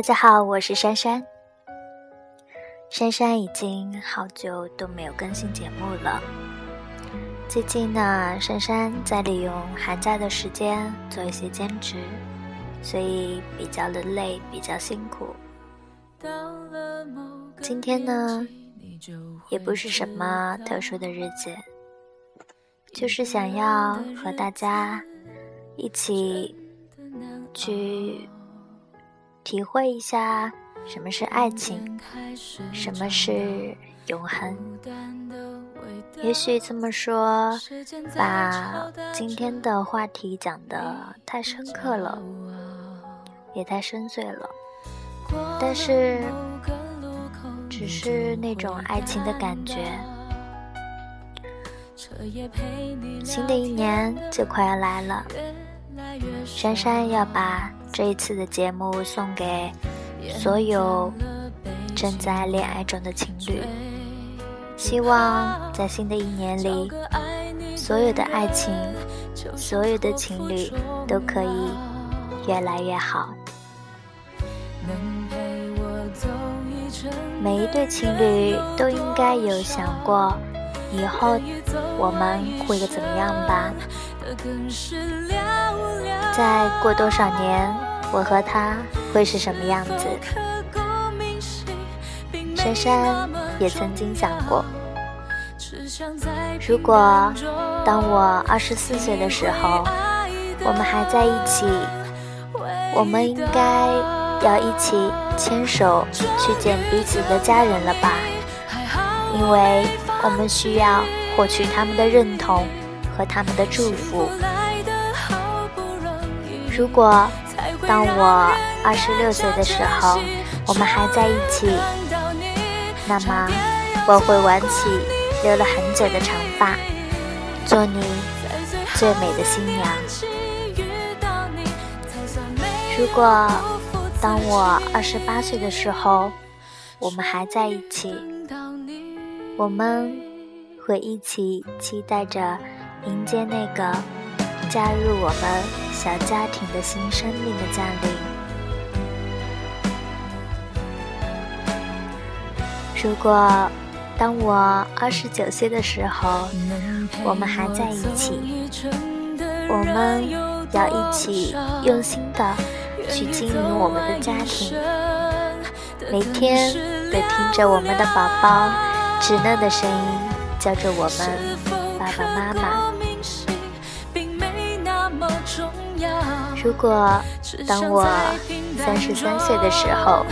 大家好，我是珊珊。珊珊已经好久都没有更新节目了。最近呢，珊珊在利用寒假的时间做一些兼职，所以比较的累，比较辛苦。今天呢，也不是什么特殊的日子，就是想要和大家一起去。体会一下什么是爱情，什么是永恒。也许这么说，把今天的话题讲得太深刻了，也太深邃了。但是，只是那种爱情的感觉。新的一年就快要来了，珊珊要把。这一次的节目送给所有正在恋爱中的情侣，希望在新的一年里，所有的爱情，所有的情侣都可以越来越好。每一对情侣都应该有想过，以后我们会怎么样吧。再过多少年，我和他会是什么样子？珊珊也曾经想过，如果当我二十四岁的时候，我们还在一起，我们应该要一起牵手去见彼此的家人了吧？因为我们需要获取他们的认同。和他们的祝福。如果当我二十六岁的时候，我们还在一起，那么我会挽起留了很久的长发，做你最美的新娘。如果当我二十八岁的时候，我们还在一起，我们会一起期待着。迎接那个加入我们小家庭的新生命的降临。如果当我二十九岁的时候，我们还在一起，我们要一起用心的去经营我们的家庭，每天都听着我们的宝宝稚嫩的声音叫着我们如果当我三十三岁的时候，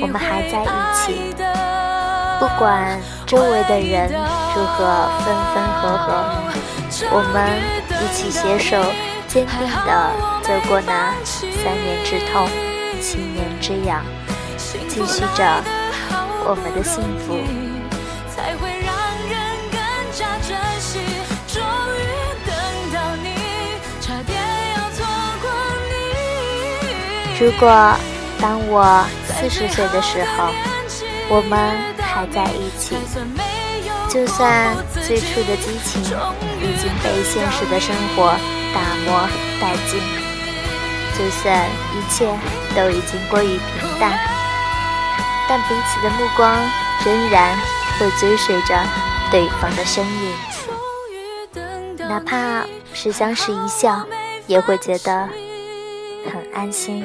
我们还在一起，不管周围的人如何分分合合，我们一起携手，坚定地走过那三年之痛，七年之痒，继续着我们的幸福。如果当我四十岁的时候，我们还在一起，就算最初的激情已经被现实的生活打磨殆尽，就算一切都已经过于平淡，但彼此的目光仍然会追随着对方的身影，哪怕是相视一笑，也会觉得很安心。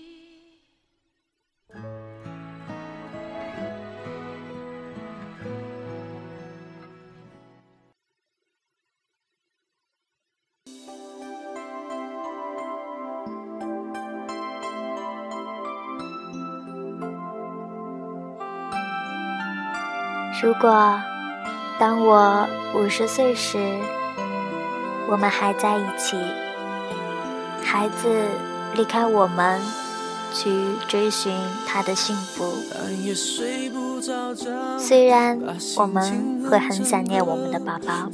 如果当我五十岁时，我们还在一起，孩子离开我们，去追寻他的幸福。虽然我们会很想念我们的宝宝，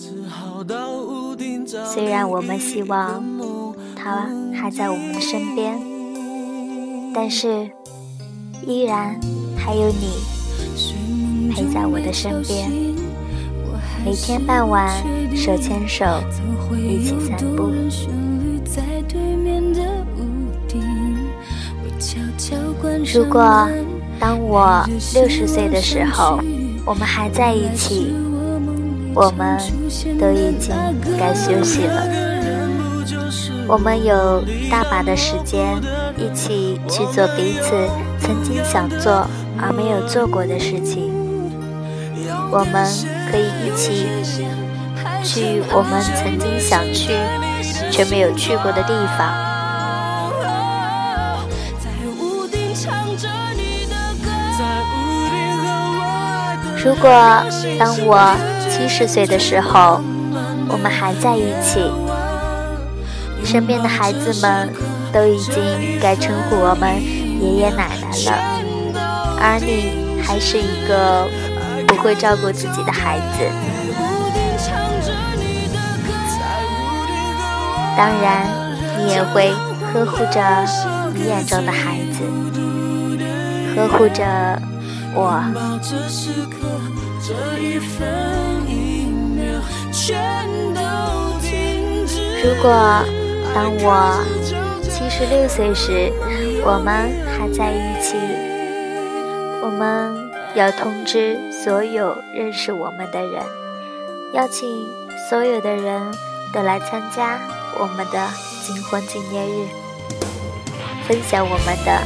虽然我们希望他还在我们的身边，但是依然还有你陪在我的身边，每天傍晚手牵手一起散步。如果当我六十岁的时候，我们还在一起，我们都已经该休息了。我们有大把的时间，一起去做彼此曾经想做而没有做过的事情。我们可以一起去我们曾经想去却没有去过的地方。如果当我七十岁的时候，我们还在一起，身边的孩子们都已经该称呼我们爷爷奶奶了，而你还是一个不会照顾自己的孩子。当然，你也会呵护着你眼中的孩子，呵护着我。如果当我七十六岁时，我们还在一起，我们要通知所有认识我们的人，邀请所有的人都来参加我们的金婚纪念日，分享我们的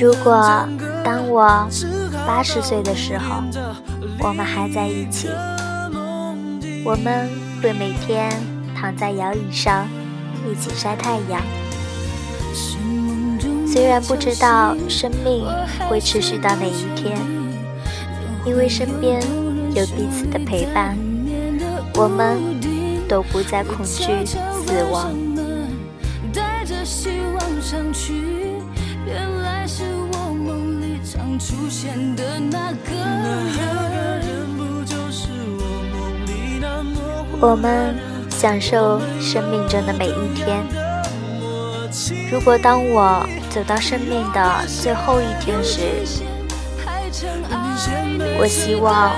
如果当我八十岁的时候，我们还在一起，我们会每天躺在摇椅上一起晒太阳。虽然不知道生命会持续到哪一天，因为身边有彼此的陪伴，我们都不再恐惧死亡。我们享受生命中的每一天。如果当我走到生命的最后一天时，我希望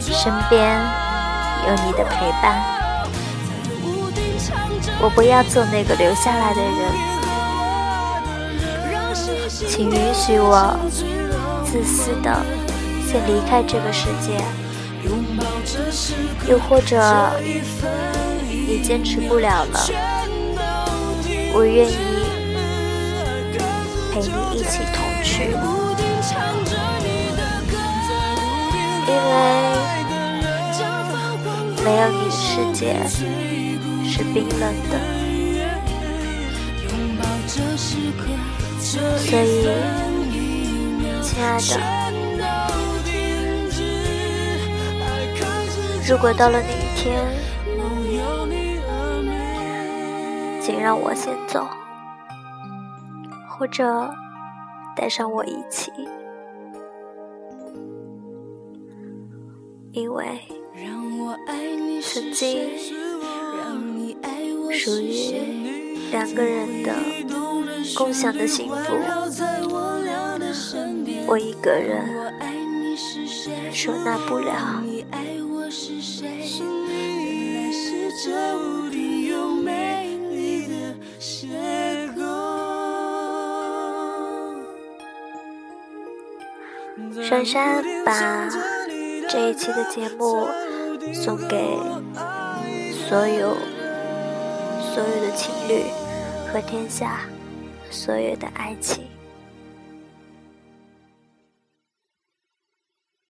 身边有你的陪伴。我不要做那个留下来的人。请允许我自私的先离开这个世界，又或者你坚持不了了，我愿意陪你一起同去，因为没有你的世界是冰冷的。所以，亲爱的，如果到了那一天，请让我先走，或者带上我一起，因为曾经属于两个人的。共享的幸福，我一个人收纳不了。珊珊把这一期的节目送给所有所有的情侣和天下。所有的爱情。